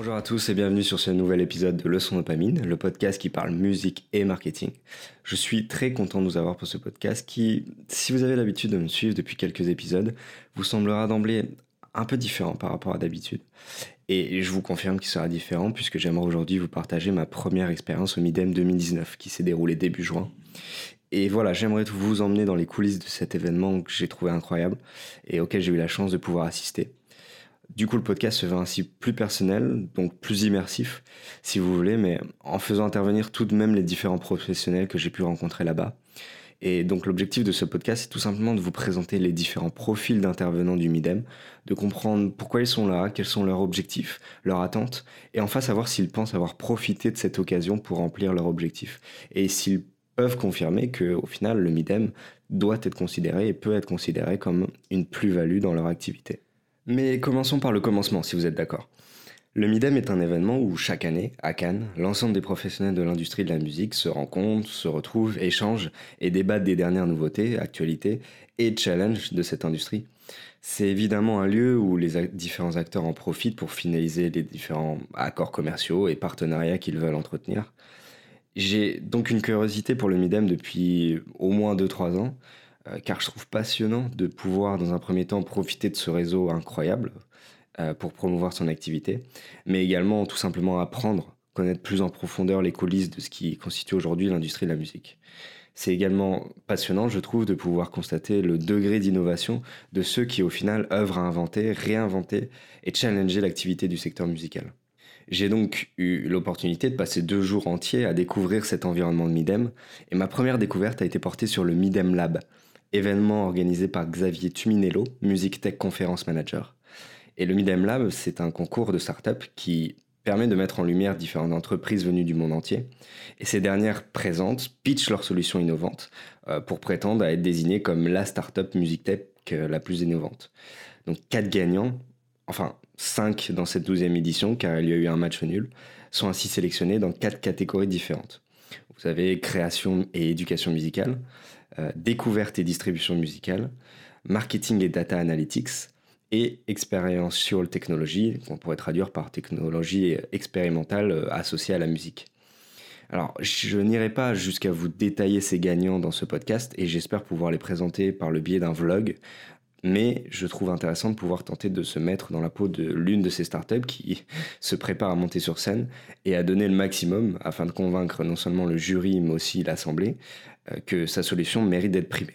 Bonjour à tous et bienvenue sur ce nouvel épisode de Leçon Dopamine, le podcast qui parle musique et marketing. Je suis très content de vous avoir pour ce podcast qui, si vous avez l'habitude de me suivre depuis quelques épisodes, vous semblera d'emblée un peu différent par rapport à d'habitude. Et je vous confirme qu'il sera différent puisque j'aimerais aujourd'hui vous partager ma première expérience au Midem 2019 qui s'est déroulée début juin. Et voilà, j'aimerais vous emmener dans les coulisses de cet événement que j'ai trouvé incroyable et auquel j'ai eu la chance de pouvoir assister. Du coup, le podcast se veut ainsi plus personnel, donc plus immersif, si vous voulez, mais en faisant intervenir tout de même les différents professionnels que j'ai pu rencontrer là-bas. Et donc l'objectif de ce podcast, c'est tout simplement de vous présenter les différents profils d'intervenants du MIDEM, de comprendre pourquoi ils sont là, quels sont leurs objectifs, leurs attentes, et enfin savoir s'ils pensent avoir profité de cette occasion pour remplir leurs objectifs, et s'ils peuvent confirmer que au final le MIDEM doit être considéré et peut être considéré comme une plus-value dans leur activité. Mais commençons par le commencement, si vous êtes d'accord. Le Midem est un événement où chaque année, à Cannes, l'ensemble des professionnels de l'industrie de la musique se rencontrent, se retrouvent, échangent et débattent des dernières nouveautés, actualités et challenges de cette industrie. C'est évidemment un lieu où les différents acteurs en profitent pour finaliser les différents accords commerciaux et partenariats qu'ils veulent entretenir. J'ai donc une curiosité pour le Midem depuis au moins 2-3 ans, car je trouve passionnant de pouvoir dans un premier temps profiter de ce réseau incroyable euh, pour promouvoir son activité, mais également tout simplement apprendre, connaître plus en profondeur les coulisses de ce qui constitue aujourd'hui l'industrie de la musique. C'est également passionnant, je trouve, de pouvoir constater le degré d'innovation de ceux qui, au final, œuvrent à inventer, réinventer et challenger l'activité du secteur musical. J'ai donc eu l'opportunité de passer deux jours entiers à découvrir cet environnement de Midem, et ma première découverte a été portée sur le Midem Lab, événement organisé par Xavier Tuminello, Music Tech Conference Manager. Et le Midem Lab, c'est un concours de start-up qui permet de mettre en lumière différentes entreprises venues du monde entier. Et ces dernières présentes pitchent leurs solutions innovantes euh, pour prétendre à être désignées comme la start-up Music Tech euh, la plus innovante. Donc quatre gagnants, enfin cinq dans cette douzième édition car il y a eu un match nul, sont ainsi sélectionnés dans quatre catégories différentes. Vous avez création et éducation musicale, euh, découverte et distribution musicale, marketing et data analytics, et experiential technology, qu'on pourrait traduire par technologie expérimentale euh, associée à la musique. Alors, je n'irai pas jusqu'à vous détailler ces gagnants dans ce podcast et j'espère pouvoir les présenter par le biais d'un vlog, mais je trouve intéressant de pouvoir tenter de se mettre dans la peau de l'une de ces startups qui se prépare à monter sur scène et à donner le maximum afin de convaincre non seulement le jury mais aussi l'assemblée euh, que sa solution mérite d'être primée.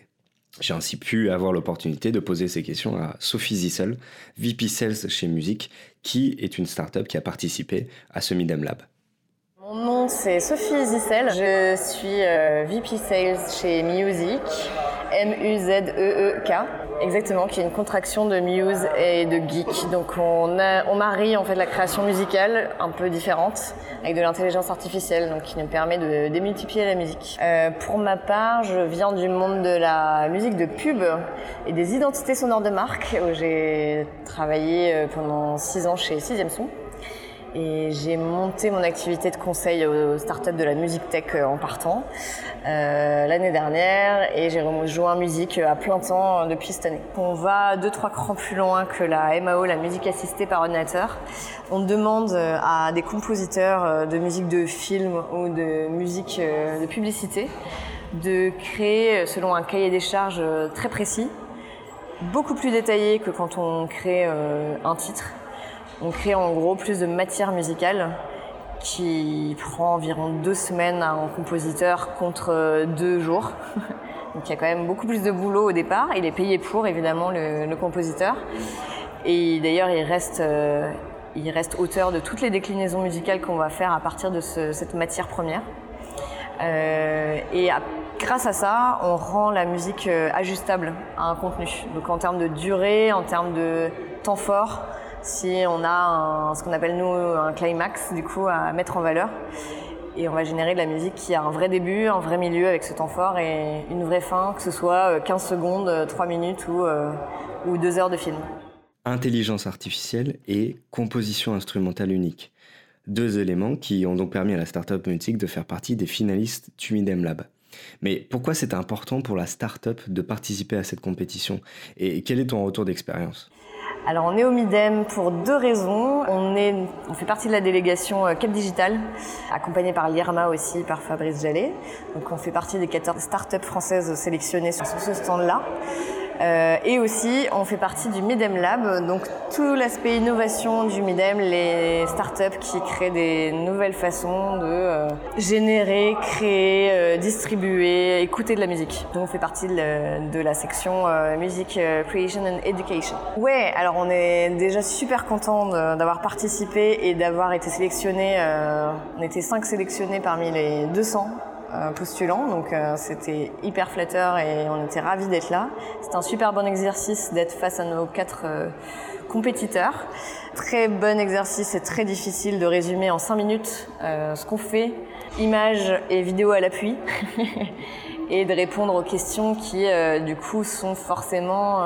J'ai ainsi pu avoir l'opportunité de poser ces questions à Sophie Zissel, VP Sales chez Music, qui est une startup qui a participé à ce Midem Lab. Mon nom c'est Sophie Zissel, je suis euh, VP Sales chez Music. M-U-Z-E-E-K, exactement, qui est une contraction de muse et de geek. Donc on, on marie en fait la création musicale un peu différente avec de l'intelligence artificielle, donc qui nous permet de démultiplier la musique. Euh, pour ma part, je viens du monde de la musique de pub et des identités sonores de marque, où j'ai travaillé euh, pendant six ans chez Sixième Son et j'ai monté mon activité de conseil aux startups de la musique tech euh, en partant euh, l'année dernière et j'ai rejoint musique à plein temps depuis cette année. On va deux trois crans plus loin que la MAO, la musique assistée par ordinateur. On demande euh, à des compositeurs de musique de film ou de musique de publicité de créer selon un cahier des charges très précis, beaucoup plus détaillé que quand on crée un titre on crée en gros plus de matière musicale qui prend environ deux semaines à un compositeur contre deux jours. Donc il y a quand même beaucoup plus de boulot au départ. Il est payé pour évidemment le, compositeur. Et d'ailleurs il reste, euh, il reste auteur de toutes les déclinaisons musicales qu'on va faire à partir de cette matière première. Euh, et grâce à ça, on rend la musique euh, ajustable à un contenu. Donc en termes de durée, en termes de temps fort, si on a ce qu'on appelle nous un climax du coup à mettre en valeur et on va générer de la musique qui a un vrai début, un vrai milieu avec ce temps fort et une vraie fin, que ce soit 15 euh, secondes, 3 minutes ou, euh, ou 2 heures de film. intelligence artificielle et composition instrumentale unique. Deux éléments qui ont donc permis à la startup Mutic de faire partie des finalistes du Midem Lab. Mais pourquoi c'est important pour la startup de participer à cette compétition? Et quel est ton retour d'expérience? Alors on est au Midem pour deux raisons. On, fait partie de la délégation euh, Cap Digital, accompagnée par l'IRMA aussi, par Fabrice Jallet. Donc on fait partie des 14 startups françaises sélectionnées sur ce stand-là. Euh, et aussi, on fait partie du Midem Lab, donc tout l'aspect innovation du Midem, les startups qui créent des nouvelles façons de euh, générer, créer, euh, distribuer, écouter de la musique. Donc on fait partie de la, section Music Creation and Education. Ouais, alors on est déjà super content d'avoir participé et d'avoir été sélectionné. on était cinq sélectionnés parmi les 200 euh, postulants, donc euh, c'était hyper flatteur et on était ravis d'être là. C'était un super bon exercice d'être face à nos quatre euh, compétiteurs. Très bon exercice et très difficile de résumer en cinq minutes ce qu'on fait, images et vidéos à l'appui, et de répondre aux questions qui du coup sont forcément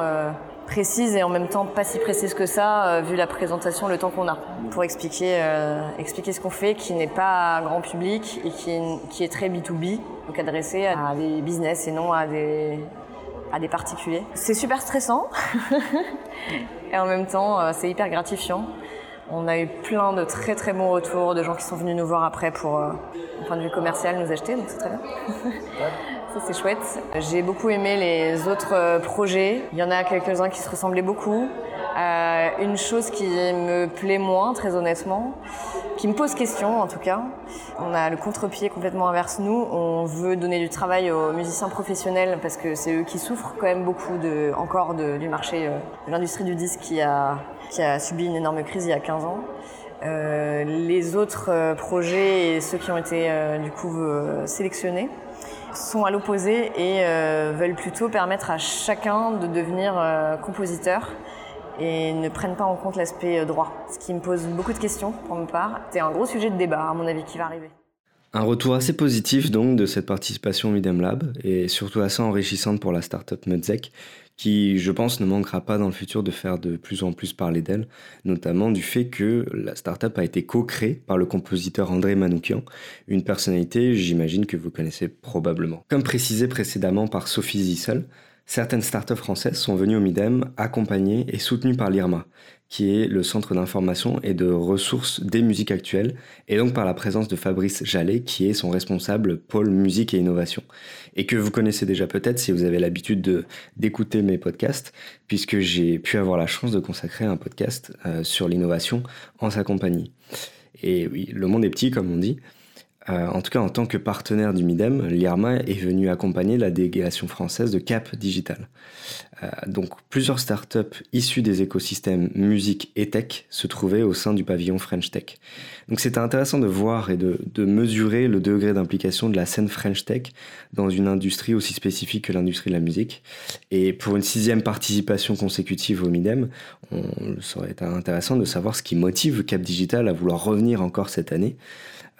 précise et en même temps pas si précise que ça, euh, vu la présentation, le temps qu'on a, pour expliquer, euh, expliquer ce qu'on fait, qui n'est pas grand public et qui qui est très B2B, donc adressé à des business et non à des, à des particuliers. C'est super stressant et en même temps euh, c'est hyper gratifiant. On a eu plein de très très bons retours de gens qui sont venus nous voir après pour, euh, point de vue commercial, nous acheter, donc c'est très bien. Ça c'est chouette. J'ai beaucoup aimé les autres euh, projets. Il y en a quelques-uns qui se ressemblaient beaucoup. Euh, une chose qui me plaît moins, très honnêtement, qui me pose question en tout cas, on a le contre-pied complètement inverse nous. On veut donner du travail aux musiciens professionnels parce que c'est eux qui souffrent quand même beaucoup de, encore du marché euh, de l'industrie du disque qui a, qui a subi une énorme crise il y a 15 ans. Les autres projets et ceux qui ont été du coup sélectionnés sont à l'opposé et veulent plutôt permettre à chacun de devenir compositeur et ne prennent pas en compte l'aspect euh, droit. Ce qui me pose beaucoup de questions pour ma part. C'est un gros sujet de débat, à mon avis, qui va arriver. Un retour assez positif donc de cette participation au Midem Lab et surtout assez enrichissante pour la startup Mudzek qui, je pense, ne manquera pas dans le futur de faire de plus en plus parler d'elle, notamment du fait que la startup a été co-créée par le compositeur André Manoukian, une personnalité, j'imagine, que vous connaissez probablement. Comme précisé précédemment par Sophie Zissel, Certaines startups françaises sont venues au MIDEM accompagnées et soutenues par l'IRMA, qui est le centre d'information et de ressources des musiques actuelles, et donc par la présence de Fabrice Jallet, qui est son responsable pôle musique et innovation, et que vous connaissez déjà peut-être si vous avez l'habitude d'écouter mes podcasts, puisque j'ai pu avoir la chance de consacrer un podcast euh, sur l'innovation en sa compagnie. Et oui, le monde est petit, comme on dit. Euh, en tout cas, en tant que partenaire du MIDEM, l'IRMA est venu accompagner la délégation française de Cap Digital. Euh, donc, plusieurs startups issues des écosystèmes musique et tech se trouvaient au sein du pavillon French Tech. Donc, c'était intéressant de voir et de, mesurer le degré d'implication de la scène French Tech dans une industrie aussi spécifique que l'industrie de la musique. Et pour une sixième participation consécutive au MIDEM, on, ça aurait été intéressant de savoir ce qui motive Cap Digital à vouloir revenir encore cette année.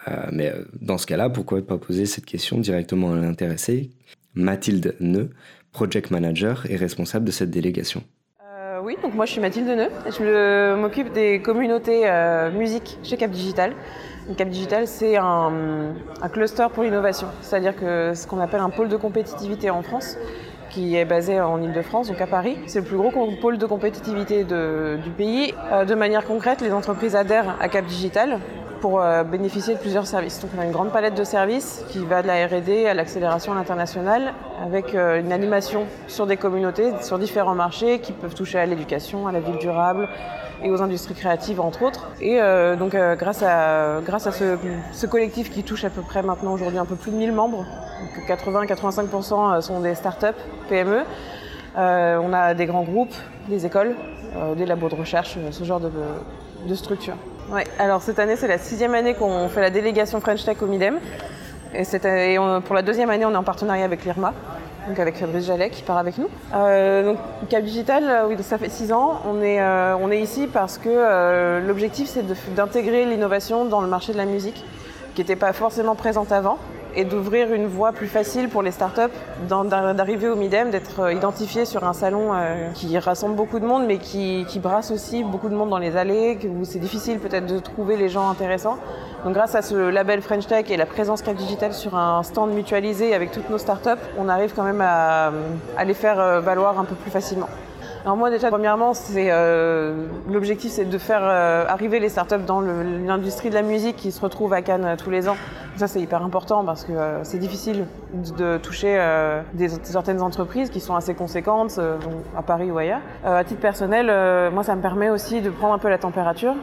Euh, mais euh, dans ce cas-là, pourquoi ne pas poser cette question directement à l'intéressé Mathilde Neu, project manager et responsable de cette délégation. Euh, oui, donc moi je suis Mathilde Neu, je m'occupe des communautés musique chez Cap Digital. Cap Digital, c'est un, un, cluster pour l'innovation, c'est-à-dire que ce qu'on appelle un pôle de compétitivité en France, qui est basé en Ile-de-France, donc à Paris. C'est le plus gros pôle de compétitivité du pays. de manière concrète, les entreprises adhèrent à Cap Digital pour euh, bénéficier de plusieurs services. Donc on a une grande palette de services qui va de la R&D à l'accélération à l'international avec euh, une animation sur des communautés, sur différents marchés qui peuvent toucher à l'éducation, à la ville durable et aux industries créatives entre autres. Et euh, donc grâce à, ce, collectif qui touche à peu près maintenant aujourd'hui un peu plus de 1000 membres, 80-85% sont des startups, PME, on a des grands groupes, des écoles, des labos de recherche, ce genre de, de structures. Alors cette année, c'est la sixième année qu'on fait la délégation French Tech au MIDEM. Et, pour la deuxième année, on est en partenariat avec l'IRMA, donc avec Fabrice Jallet qui part avec nous. Euh, donc Cap Digital, euh, oui, ça fait six ans. On est, euh, on est ici parce que l'objectif, c'est d'intégrer l'innovation dans le marché de la musique, qui n'était pas forcément présente avant. Et d'ouvrir une voie plus facile pour les startups d'arriver au Midem, d'être euh, identifiés sur un salon euh, qui rassemble beaucoup de monde, mais qui, brasse aussi beaucoup de monde dans les allées, où c'est difficile peut-être de trouver les gens intéressants. Donc grâce à ce label French Tech et la présence Cap Digital sur un stand mutualisé avec toutes nos startups, on arrive quand même à les faire valoir un peu plus facilement. Alors moi déjà, premièrement, euh, l'objectif, c'est de faire euh, arriver les startups dans l'industrie de la musique qui se retrouve à Cannes euh, tous les ans. Ça, c'est hyper important parce que c'est difficile de toucher certaines entreprises qui sont assez conséquentes, à Paris ou ailleurs. à titre personnel, moi, ça me permet aussi de prendre un peu la température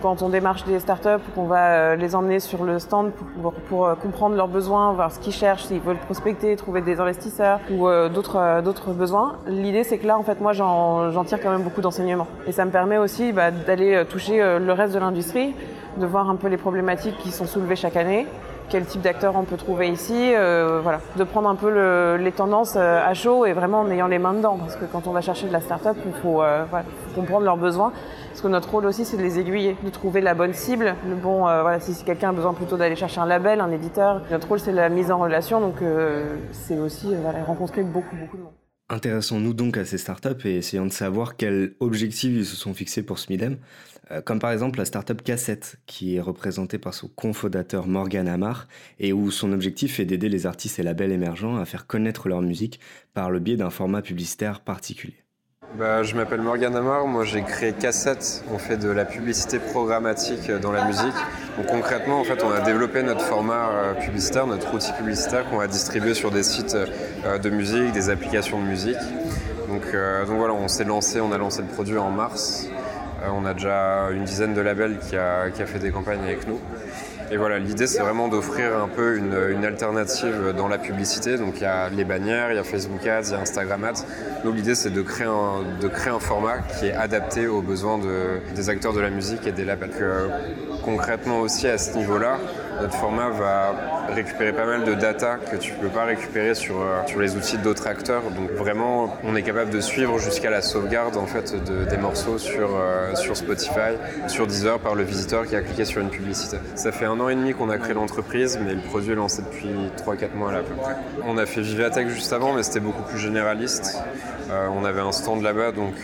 quand on démarche des startups, qu'on va euh, les emmener sur le stand pour, euh, comprendre leurs besoins, voir ce qu'ils cherchent, s'ils veulent prospecter, trouver des investisseurs ou euh, d'autres besoins. L'idée, c'est que là, en fait, moi, j'en tire quand même beaucoup d'enseignements. Et ça me permet aussi bah, d'aller toucher le reste de l'industrie, de voir un peu les problématiques qui sont soulevées chaque année, quel type d'acteurs on peut trouver ici, voilà, de prendre un peu les tendances à chaud et vraiment en ayant les mains dedans, parce que quand on va chercher de la startup, il faut comprendre leurs besoins parce que notre rôle aussi, c'est de les aiguiller, de trouver la bonne cible. Le bon, euh, voilà, si quelqu'un a besoin plutôt d'aller chercher un label, un éditeur, notre rôle, c'est la mise en relation. Donc, euh, c'est aussi euh, rencontrer beaucoup, beaucoup de monde. Intéressons-nous donc à ces startups et essayons de savoir quels objectifs ils se sont fixés pour Smidem. comme par exemple la startup Cassette, qui est représentée par son cofondateur Morgan Amar et où son objectif est d'aider les artistes et labels émergents à faire connaître leur musique par le biais d'un format publicitaire particulier. Bah, je m'appelle Morgan Amar, moi j'ai créé Cassette, on fait de la publicité programmatique dans la musique. Donc concrètement en fait on a développé notre format euh, publicitaire, notre outil publicitaire qu'on va distribuer sur des sites euh, de musique, des applications de musique. Donc, euh, donc voilà, on s'est lancé, on a lancé le produit en mars. on a déjà une dizaine de labels qui a, qui a fait des campagnes avec nous. Et voilà, l'idée c'est vraiment d'offrir un peu une, alternative dans la publicité. Donc il y a les bannières, il y a Facebook Ads, il y a Instagram Ads. Nous l'idée c'est de créer, un, format qui est adapté aux besoins des acteurs de la musique et des labels. concrètement aussi à ce niveau-là, notre format va récupérer pas mal de data que tu ne peux pas récupérer sur, euh, sur les outils d'autres acteurs. Donc vraiment, on est capable de suivre jusqu'à la sauvegarde en fait, des morceaux sur, euh, sur Spotify, sur Deezer par le visiteur qui a cliqué sur une publicité. Ça fait un an et demi qu'on a créé l'entreprise, mais le produit est lancé depuis 3-4 mois à peu près. On a fait Vivatech juste avant, mais c'était beaucoup plus généraliste. Euh, on avait un stand là-bas, donc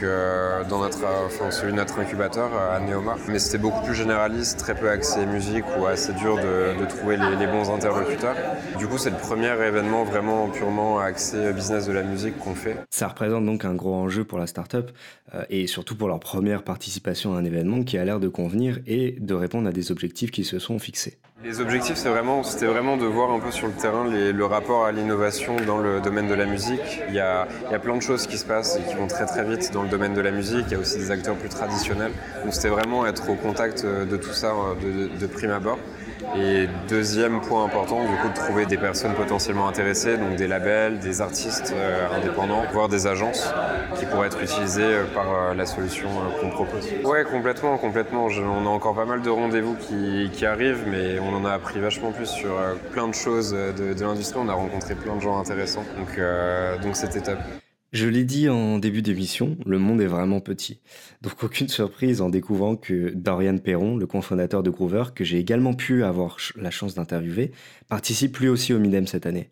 dans notre, enfin, celui de notre incubateur à Neoma, mais c'était beaucoup plus généraliste, très peu axé musique ou assez dur de, trouver les, les bons interlocuteurs du coup, c'est le premier événement vraiment purement axé business de la musique qu'on fait. Ça représente donc un gros enjeu pour la startup euh, et surtout pour leur première participation à un événement qui a l'air de convenir et de répondre à des objectifs qui se sont fixés. Les objectifs, c'est vraiment, c'était vraiment de voir un peu sur le terrain le rapport à l'innovation dans le domaine de la musique. Il y, a, il y, a, plein de choses qui se passent et qui vont très très vite dans le domaine de la musique. Il y a aussi des acteurs plus traditionnels. Donc c'était vraiment être au contact de tout ça de, de prime abord. Et deuxième point important, du coup, de trouver des personnes potentiellement intéressées, donc des labels, des artistes euh, indépendants, voire des agences qui pourraient être utilisées euh, par euh, la solution qu'on propose. Ouais, complètement, complètement. on a encore pas mal de rendez-vous qui, qui, arrivent, mais on en a appris vachement plus sur plein de choses de, de l'industrie. On a rencontré plein de gens intéressants, donc donc c'était top. Je l'ai dit en début d'émission, le monde est vraiment petit. Donc aucune surprise en découvrant que Dorian Perron, le cofondateur de Groover, que j'ai également pu avoir la chance d'interviewer, participe lui aussi au Midem cette année.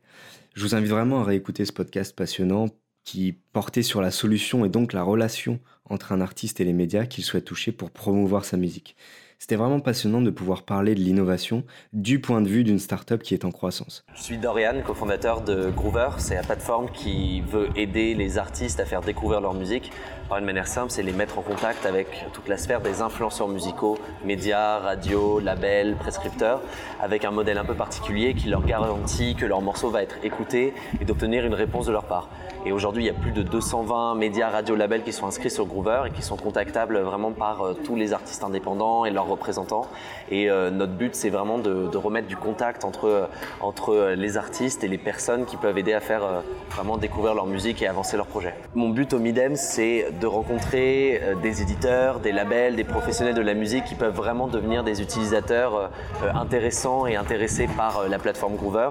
Je vous invite vraiment à réécouter ce podcast passionnant qui portait sur la solution et donc la relation entre un artiste et les médias qu'il souhaite toucher pour promouvoir sa musique. C'était vraiment passionnant de pouvoir parler de l'innovation du point de vue d'une startup qui est en croissance. Je suis Dorian, cofondateur de Groover. C'est la plateforme qui veut aider les artistes à faire découvrir leur musique par une manière simple, c'est les mettre en contact avec toute la sphère des influenceurs musicaux, médias, radios, labels, prescripteurs, avec un modèle un peu particulier qui leur garantit que leur morceau va être écouté et d'obtenir une réponse de leur part. Et aujourd'hui, il y a plus de 220 médias, radios, labels qui sont inscrits sur Groover et qui sont contactables vraiment par euh, tous les artistes indépendants et leurs représentants. Et euh, notre but, c'est vraiment de, remettre du contact entre, euh, entre les artistes et les personnes qui peuvent aider à faire vraiment découvrir leur musique et avancer leur projet. Mon but au Midem, c'est de rencontrer des éditeurs, des labels, des professionnels de la musique qui peuvent vraiment devenir des utilisateurs intéressants et intéressés par la plateforme Groover.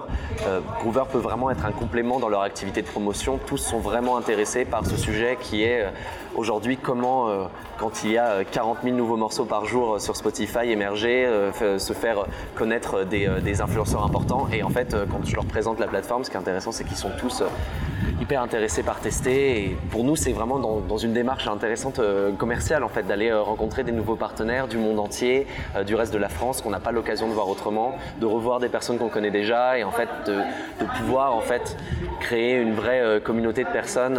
Groover peut vraiment être un complément dans leur activité de promotion. Sont vraiment intéressés par ce sujet qui est aujourd'hui comment, quand il y a 40 000 nouveaux morceaux par jour sur Spotify émerger, se faire connaître des, des influenceurs importants. Et en fait, quand je leur présente la plateforme, ce qui est intéressant, c'est qu'ils sont tous hyper intéressés par tester. Et pour nous, c'est vraiment dans, une démarche intéressante euh, commerciale, en fait, d'aller euh, rencontrer des nouveaux partenaires du monde entier, euh, du reste de la France, qu'on n'a pas l'occasion de voir autrement, de revoir des personnes qu'on connaît déjà et en fait de, pouvoir en fait créer une vraie communauté de personnes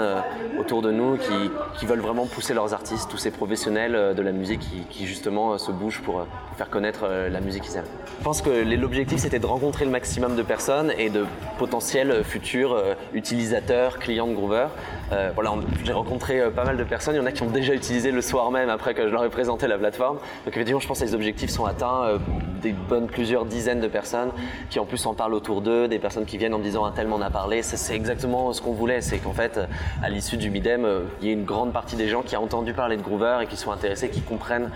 autour de nous qui, veulent vraiment pousser leurs artistes, tous ces professionnels de la musique qui, justement se bougent pour faire connaître la musique qu'ils aiment. Je pense que l'objectif c'était de rencontrer le maximum de personnes et de potentiels futurs utilisateurs clients de Groover. Euh, voilà, j'ai rencontré euh, pas mal de personnes. Il y en a qui ont déjà utilisé le soir même après que je leur ai présenté la plateforme. Donc effectivement, je pense que les objectifs sont atteints. Euh, des bonnes plusieurs dizaines de personnes qui en plus en parlent autour d'eux, des personnes qui viennent en me disant un tel m'en a parlé. C'est exactement ce qu'on voulait. C'est qu'en fait, à l'issue du Midem, il y a une grande partie des gens qui ont entendu parler de Groover et qui sont intéressés, qui comprennent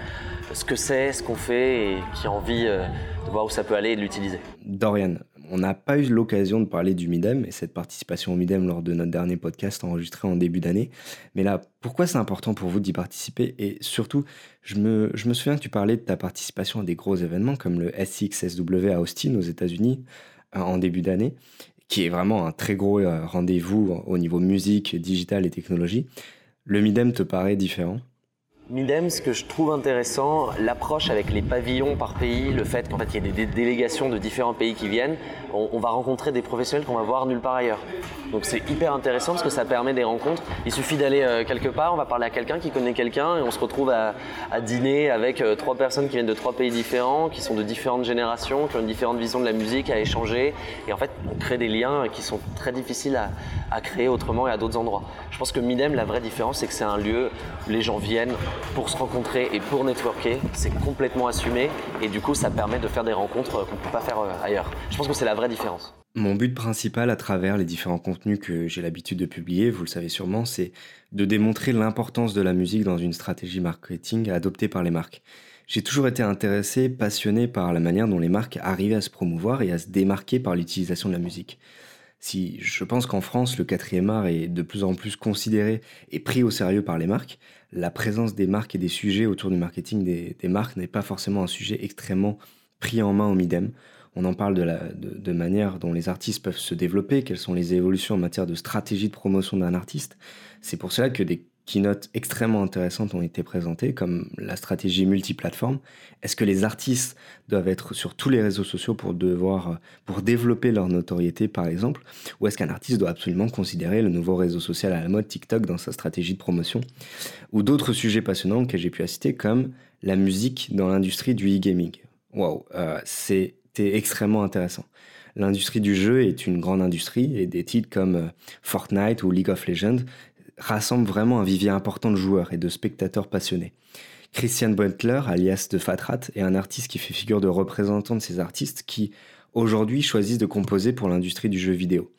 ce que c'est, ce qu'on fait et qui ont envie de voir où ça peut aller et de l'utiliser. Dorian, on n'a pas eu l'occasion de parler du Midem et cette participation au Midem lors de notre dernier podcast enregistré en début d'année. Mais là, pourquoi c'est important pour vous d'y participer? Et surtout, je me, souviens que tu parlais de ta participation à des gros événements comme le SXSW à Austin aux États-Unis euh, en début d'année, qui est vraiment un très gros euh, rendez-vous au niveau musique, digital et technologie. Le Midem te paraît différent? Midem, ce que je trouve intéressant, l'approche avec les pavillons par pays, le fait qu'en fait il y ait des délégations de différents pays qui viennent, on, va rencontrer des professionnels qu'on va voir nulle part ailleurs. Donc c'est hyper intéressant parce que ça permet des rencontres. Il suffit d'aller euh, quelque part, on va parler à quelqu'un qui connaît quelqu'un et on se retrouve à, dîner avec euh, trois personnes qui viennent de trois pays différents, qui sont de différentes générations, qui ont une différente vision de la musique, à échanger. Et en fait, on crée des liens qui sont très difficiles à, à créer autrement et à d'autres endroits. Je pense que Midem, la vraie différence, c'est que c'est un lieu où les gens viennent pour se rencontrer et pour networker. C'est complètement assumé et du coup, ça permet de faire des rencontres qu'on ne peut pas faire euh, ailleurs. Je pense que c'est la vraie différence. Mon but principal à travers les différents contenus que j'ai l'habitude de publier, vous le savez sûrement, c'est de démontrer l'importance de la musique dans une stratégie marketing adoptée par les marques. J'ai toujours été intéressé, passionné par la manière dont les marques arrivaient à se promouvoir et à se démarquer par l'utilisation de la musique. Si je pense qu'en France, le quatrième art est de plus en plus considéré et pris au sérieux par les marques, la présence des marques et des sujets autour du marketing des, marques n'est pas forcément un sujet extrêmement pris en main au Midem. On en parle de la de, manière dont les artistes peuvent se développer, quelles sont les évolutions en matière de stratégie de promotion d'un artiste. C'est pour cela que des keynotes extrêmement intéressantes ont été présentées, comme la stratégie multiplateforme. Est-ce que les artistes doivent être sur tous les réseaux sociaux pour, devoir, pour développer leur notoriété, par exemple? Ou est-ce qu'un artiste doit absolument considérer le nouveau réseau social à la mode TikTok dans sa stratégie de promotion? Ou d'autres sujets passionnants que j'ai pu citer, comme la musique dans l'industrie du e-gaming. Waouh, euh, c'était extrêmement intéressant. L'industrie du jeu est une grande industrie et des titres comme euh, Fortnite ou League of Legends rassemble vraiment un vivier important de joueurs et de spectateurs passionnés. Christian Butler, alias de Fatrat, est un artiste qui fait figure de représentant de ces artistes qui, aujourd'hui, choisissent de composer pour l'industrie du jeu vidéo.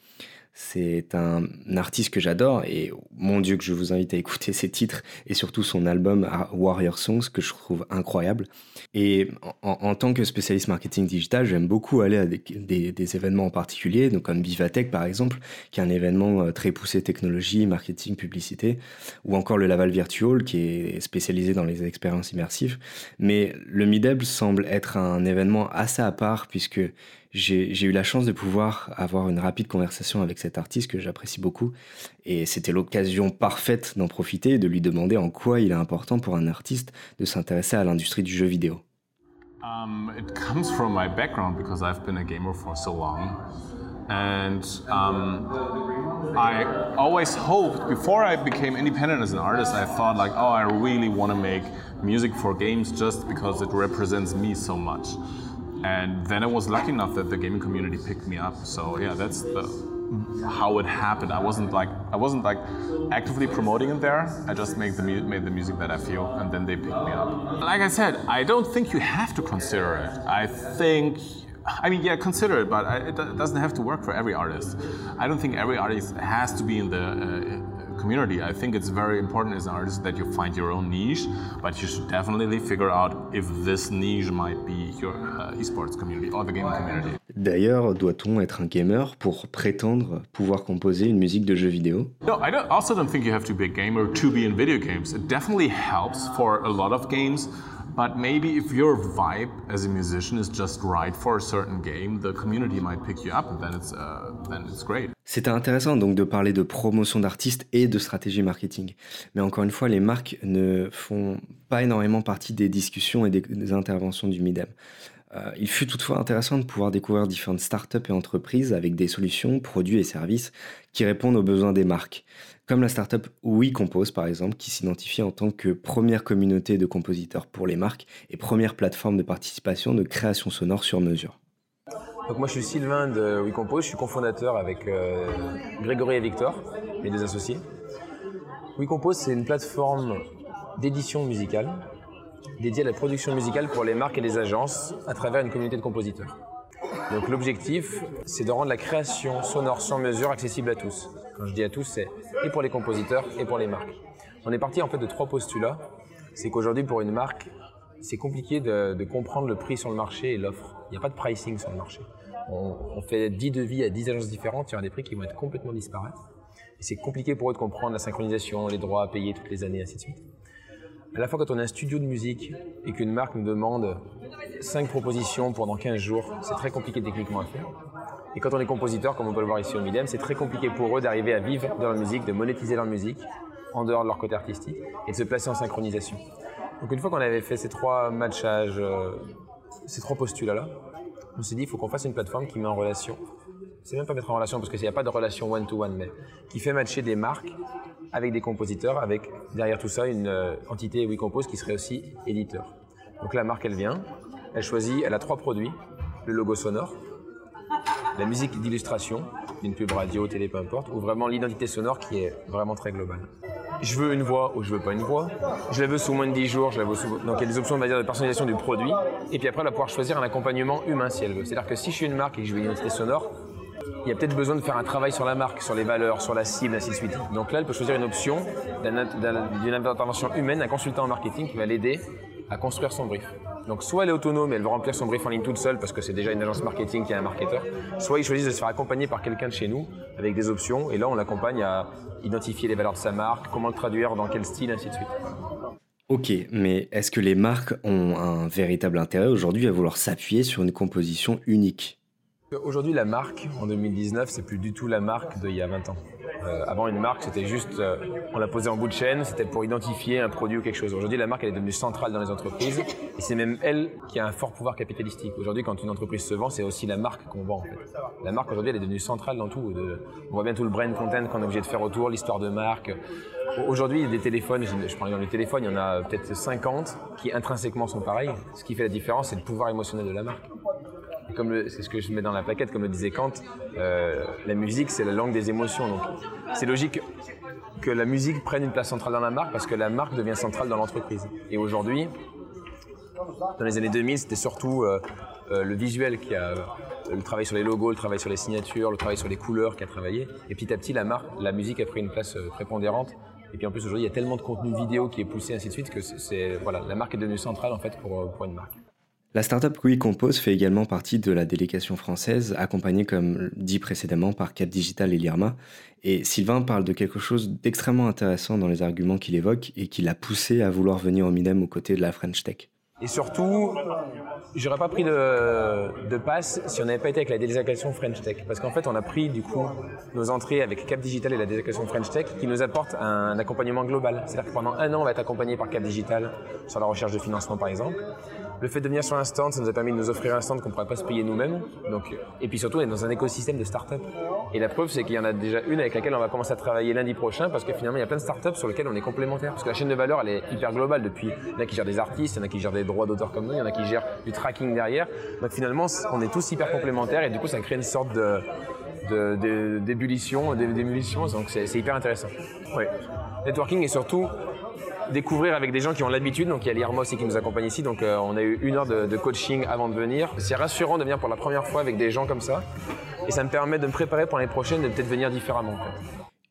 C'est un artiste que j'adore et mon Dieu que je vous invite à écouter ses titres et surtout son album Warrior Songs que je trouve incroyable. Et en, tant que spécialiste marketing digital, j'aime beaucoup aller à des, événements en particulier, donc comme Vivatech par exemple, qui est un événement euh, très poussé technologie, marketing, publicité, ou encore le Laval Virtual qui est spécialisé dans les expériences immersives. Mais le Mideb semble être un événement assez à part puisque j'ai eu la chance de pouvoir avoir une rapide conversation avec cet artiste que j'apprécie beaucoup. Et c'était l'occasion parfaite d'en profiter et de lui demander en quoi il est important pour un artiste de s'intéresser à l'industrie du jeu vidéo. Um, it comes from my background because I've been a gamer for so long. And um, I always hoped, before I became independent as an artist, I thought like, oh, I really want to make music for games just because it represents me so much. And then I was lucky enough that the gaming community picked me up. So yeah, that's the how it happened. I wasn't like I wasn't like actively promoting it there. I just made the made the music that I feel, and then they picked me up. Like I said, I don't think you have to consider it. I think. I mean, yeah, consider it, but it doesn't have to work for every artist. I don't think every artist has to be in the uh, community. I think it's very important as an artist that you find your own niche, but you should definitely figure out if this niche might be your uh, esports community or the gaming community. D'ailleurs, doit-on être un gamer pour prétendre pouvoir composer une musique de jeu vidéo No, I don't, also don't think you have to be a gamer to be in video games. It definitely helps for a lot of games, but maybe if your vibe as a musician is just right for a certain game, the community might pick you up, and then it's uh, then it's great. C'était intéressant donc de parler de promotion d'artistes et de stratégie marketing. Mais encore une fois, les marques ne font pas énormément partie des discussions et des, des interventions du MIDEM. Euh, il fut toutefois intéressant de pouvoir découvrir différentes startups et entreprises avec des solutions, produits et services qui répondent aux besoins des marques. Comme la startup WeCompose par exemple, qui s'identifie en tant que première communauté de compositeurs pour les marques et première plateforme de participation de création sonore sur mesure. Donc moi je suis Sylvain de WeCompose, je suis cofondateur avec euh, Grégory et Victor, mes deux associés. WeCompose c'est une plateforme d'édition musicale dédiée à la production musicale pour les marques et les agences à travers une communauté de compositeurs. Donc l'objectif c'est de rendre la création sonore sur mesure accessible à tous. Quand je dis à tous c'est et pour les compositeurs et pour les marques. On est parti en fait de trois postulats. C'est qu'aujourd'hui pour une marque c'est compliqué de, comprendre le prix sur le marché et l'offre. Il n'y a pas de pricing sur le marché. On, on, fait 10 devis à 10 agences différentes, il y aura des prix qui vont être complètement disparates. Et c'est compliqué pour eux de comprendre la synchronisation, les droits à payer toutes les années, ainsi de suite. À la fois quand on a un studio de musique et qu'une marque nous demande 5 propositions pendant 15 jours, c'est très compliqué techniquement à faire. Et quand on est compositeur, comme on peut le voir ici au Midem, c'est très compliqué pour eux d'arriver à vivre de leur musique, de monétiser leur musique en dehors de leur côté artistique et de se placer en synchronisation. Donc une fois qu'on avait fait ces trois matchages, euh, ces trois postulats-là, on s'est dit il faut qu'on fasse une plateforme qui met en relation. C'est même pas mettre en relation parce qu'il n'y a pas de relation one-to-one, mais qui fait matcher des marques avec des compositeurs, avec derrière tout ça une euh, entité WeCompose qui serait aussi éditeur. Donc la marque elle vient, elle choisit, elle a trois produits le logo sonore, la musique d'illustration, d'une pub radio, télé, peu importe, ou vraiment l'identité sonore qui est vraiment très globale je veux une voix ou je veux pas une voix. Je la veux sous moins de 10 jours, je la veux sous... Donc il y a des options dire, de personnalisation du produit. Et puis après, elle va pouvoir choisir un accompagnement humain si elle veut. C'est-à-dire que si je suis une marque et que je veux une identité sonore, il y a peut-être besoin de faire un travail sur la marque, sur les valeurs, sur la cible, ainsi de suite. Donc là, elle peut choisir une option d'une intervention humaine, un consultant en marketing qui va l'aider à construire son brief. Donc soit elle est autonome et elle va remplir son brief en ligne toute seule parce que c'est déjà une agence marketing qui a un marketeur, soit ils choisissent de se faire accompagner par quelqu'un de chez nous avec des options et là on l'accompagne à identifier les valeurs de sa marque, comment le traduire, dans quel style, ainsi de suite. Ok, mais est-ce que les marques ont un véritable intérêt aujourd'hui à vouloir s'appuyer sur une composition unique? Aujourd'hui, la marque, en 2019, c'est plus du tout la marque d'il y a 20 ans. Euh, avant, une marque, c'était juste, euh, on la posait en bout de chaîne, c'était pour identifier un produit ou quelque chose. Aujourd'hui, la marque, elle est devenue centrale dans les entreprises, et c'est même elle qui a un fort pouvoir capitalistique. Aujourd'hui, quand une entreprise se vend, c'est aussi la marque qu'on vend. La marque, aujourd'hui, elle est devenue centrale dans tout. On voit bien tout le brand content qu'on est obligé de faire autour, l'histoire de marque. Aujourd'hui, des téléphones, je prends les téléphones, il y en a peut-être 50 qui intrinsèquement sont pareils. Ce qui fait la différence, c'est le pouvoir émotionnel de la marque comme c'est ce que je mets dans la plaquette, comme le disait Kant, euh, la musique c'est la langue des émotions. Donc c'est logique que la musique prenne une place centrale dans la marque parce que la marque devient centrale dans l'entreprise. Et aujourd'hui, dans les années 2000, c'était surtout euh, euh, le visuel qui a le travail sur les logos, le travail sur les signatures, le travail sur les couleurs qui a travaillé. Et petit à petit, la marque, la musique a pris une place prépondérante. Et puis en plus aujourd'hui, il y a tellement de contenu vidéo qui est poussé ainsi de suite que c'est voilà, la marque est devenue centrale en fait pour, pour une marque. La startup Quick Compose fait également partie de la délégation française, accompagnée, comme dit précédemment, par Cap Digital et l'IRMA. Et Sylvain parle de quelque chose d'extrêmement intéressant dans les arguments qu'il évoque et qui l'a poussé à vouloir venir au MIDEM aux côtés de la French Tech. Et surtout, j'aurais pas pris de, de passe si on n'avait pas été avec la délégation French Tech. Parce qu'en fait, on a pris du coup nos entrées avec Cap Digital et la délégation French Tech qui nous apporte un accompagnement global. C'est-à-dire que pendant un an, on va être accompagné par Cap Digital sur la recherche de financement par exemple. Le fait de venir sur un stand, ça nous a permis de nous offrir un stand qu'on ne pourrait pas se payer nous-mêmes. Donc, et puis surtout, on est dans un écosystème de start-up. Et la preuve, c'est qu'il y en a déjà une avec laquelle on va commencer à travailler lundi prochain parce que finalement, il y a plein de start-up sur lesquelles on est complémentaires. Parce que la chaîne de valeur, elle est hyper globale depuis. Il y en a qui gèrent des artistes, il y en a qui gèrent des droits d'auteur comme nous, il y en a qui gèrent du tracking derrière. Donc finalement, on est tous hyper complémentaires et du coup, ça crée une sorte de, d'ébullition, d'émulsion, donc c'est, hyper intéressant. Oui. Networking et surtout découvrir avec des gens qui ont l'habitude. Donc il y a l'IRMA aussi qui nous accompagne ici. Donc euh, on a eu une heure de, coaching avant de venir. C'est rassurant de venir pour la première fois avec des gens comme ça. Et ça me permet de me préparer pour l'année prochaine de peut-être venir différemment.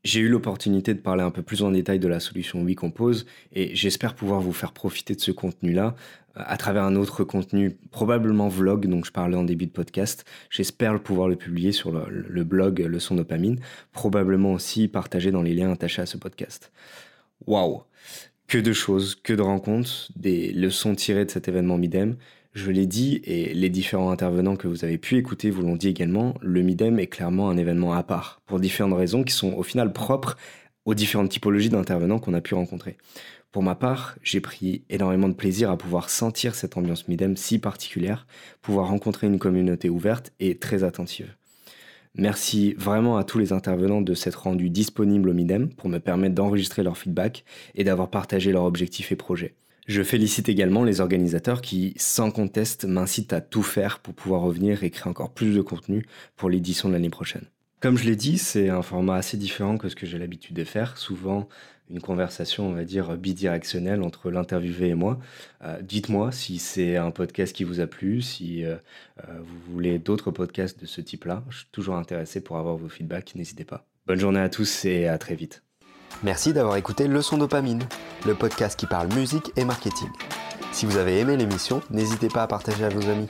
J'ai eu l'opportunité de parler un peu plus en détail de la solution WeCompose et j'espère pouvoir vous faire profiter de ce contenu-là euh, à travers un autre contenu, probablement vlog, dont je parlais en début de podcast. J'espère pouvoir le publier sur le, le blog Leçon Dopamine, probablement aussi partagé dans les liens attachés à ce podcast. Waouh Que de choses, que de rencontres, des leçons tirées de cet événement Midem. Je l'ai dit et les différents intervenants que vous avez pu écouter vous l'ont dit également, le Midem est clairement un événement à part, pour différentes raisons qui sont au final propres aux différentes typologies d'intervenants qu'on a pu rencontrer. Pour ma part, j'ai pris énormément de plaisir à pouvoir sentir cette ambiance Midem si particulière, pouvoir rencontrer une communauté ouverte et très attentive. Merci vraiment à tous les intervenants de s'être rendus disponibles au Midem pour me permettre d'enregistrer leur feedback et d'avoir partagé leurs objectifs et projets. Je félicite également les organisateurs qui, sans conteste, m'incitent à tout faire pour pouvoir revenir et créer encore plus de contenu pour l'édition de l'année prochaine. Comme je l'ai dit, c'est un format assez différent que ce que j'ai l'habitude de faire. Souvent, une conversation, on va dire, bidirectionnelle entre l'interviewé et moi. Euh, dites-moi si c'est un podcast qui vous a plu, si euh, euh, vous voulez d'autres podcasts de ce type-là. Je suis toujours intéressé pour avoir vos feedbacks, n'hésitez pas. Bonne journée à tous et à très vite. Merci d'avoir écouté Leçon Dopamine, le podcast qui parle musique et marketing. Si vous avez aimé l'émission, n'hésitez pas à partager à vos amis.